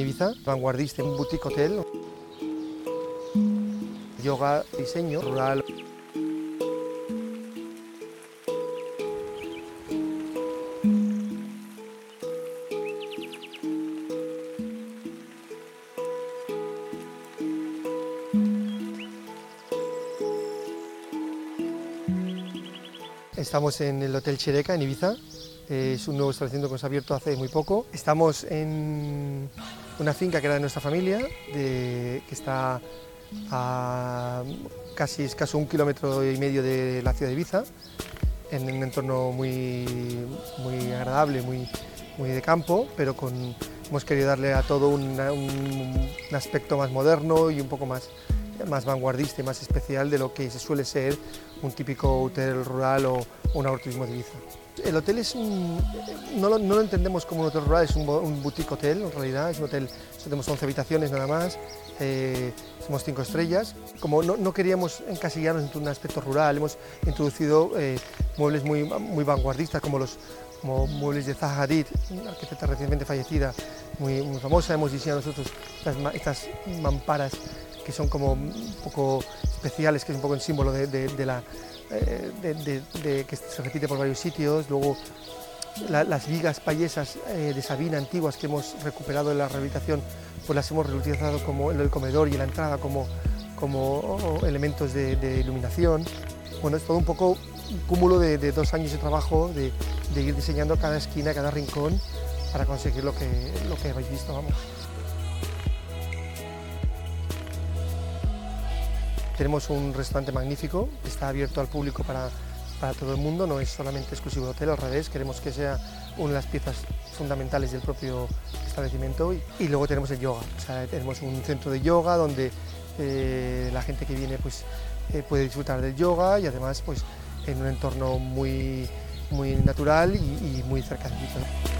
Ibiza, vanguardista, un boutique hotel, yoga, diseño rural. Estamos en el Hotel Chereca, en Ibiza. Es un nuevo establecimiento que hemos abierto hace muy poco. Estamos en una finca que era de nuestra familia, que está a casi escaso un kilómetro y medio de la ciudad de Ibiza, en un entorno muy, muy agradable, muy, muy de campo, pero con, hemos querido darle a todo un aspecto más moderno y un poco más, más vanguardista y más especial de lo que se suele ser un típico hotel rural o, un agroturismo de Ibiza. El hotel es un, no, lo, no lo entendemos como un hotel rural, es un, un boutique hotel en realidad, es un hotel, tenemos 11 habitaciones nada más, eh, somos 5 estrellas. Como no, no queríamos encasillarnos en un aspecto rural, hemos introducido eh, muebles muy, muy vanguardistas como los como muebles de Zaha Hadid, una arquitecta recientemente fallecida, muy, muy famosa. Hemos diseñado nosotros estas, estas mamparas que son como un poco especiales, que es un poco el símbolo de, la, eh, que se repite por varios sitios. Luego la- las vigas payesas eh, de Sabina antiguas que hemos recuperado en la rehabilitación, pues las hemos reutilizado como en el comedor y en la entrada como, como elementos de, iluminación. Bueno, es todo un poco un cúmulo de, de dos años de trabajo, de, de ir diseñando cada esquina, cada rincón, para conseguir lo que, lo que habéis visto, vamos. Tenemos un restaurante magnífico, está abierto al público para, para todo el mundo, no es solamente exclusivo de hotel, al revés, queremos que sea una de las piezas fundamentales del propio establecimiento. Y, luego tenemos el yoga, tenemos un centro de yoga donde eh, la gente que viene pues, eh, puede disfrutar del yoga y además pues, en un entorno muy, muy natural y, y muy cercanito.